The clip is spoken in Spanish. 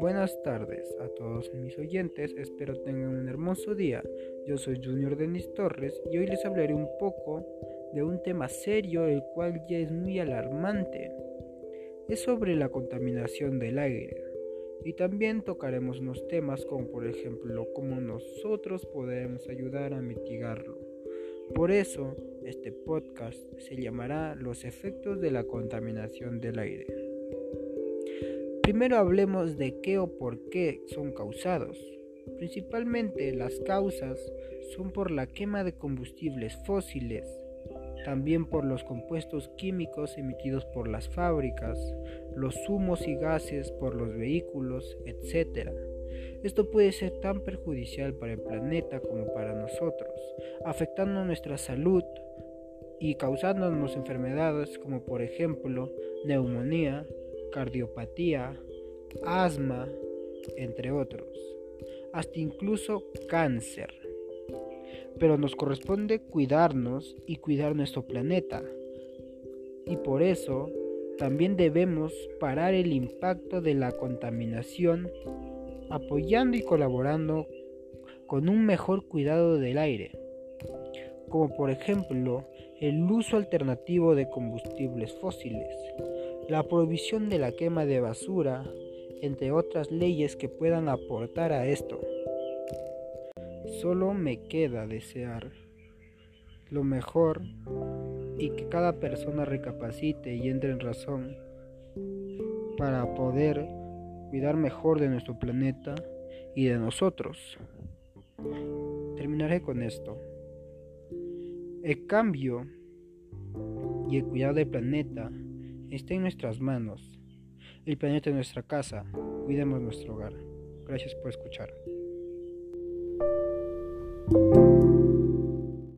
Buenas tardes a todos mis oyentes, espero tengan un hermoso día. Yo soy Junior Denis Torres y hoy les hablaré un poco de un tema serio el cual ya es muy alarmante. Es sobre la contaminación del aire. Y también tocaremos unos temas como por ejemplo cómo nosotros podemos ayudar a mitigarlo. Por eso, este podcast se llamará Los efectos de la contaminación del aire. Primero hablemos de qué o por qué son causados. Principalmente las causas son por la quema de combustibles fósiles, también por los compuestos químicos emitidos por las fábricas, los humos y gases por los vehículos, etc. Esto puede ser tan perjudicial para el planeta como para nosotros, afectando nuestra salud y causándonos enfermedades como por ejemplo neumonía, cardiopatía, asma, entre otros, hasta incluso cáncer. Pero nos corresponde cuidarnos y cuidar nuestro planeta. Y por eso también debemos parar el impacto de la contaminación apoyando y colaborando con un mejor cuidado del aire, como por ejemplo el uso alternativo de combustibles fósiles, la prohibición de la quema de basura, entre otras leyes que puedan aportar a esto. Solo me queda desear lo mejor y que cada persona recapacite y entre en razón para poder cuidar mejor de nuestro planeta y de nosotros. Terminaré con esto. El cambio y el cuidado del planeta está en nuestras manos. El planeta es nuestra casa. Cuidemos nuestro hogar. Gracias por escuchar.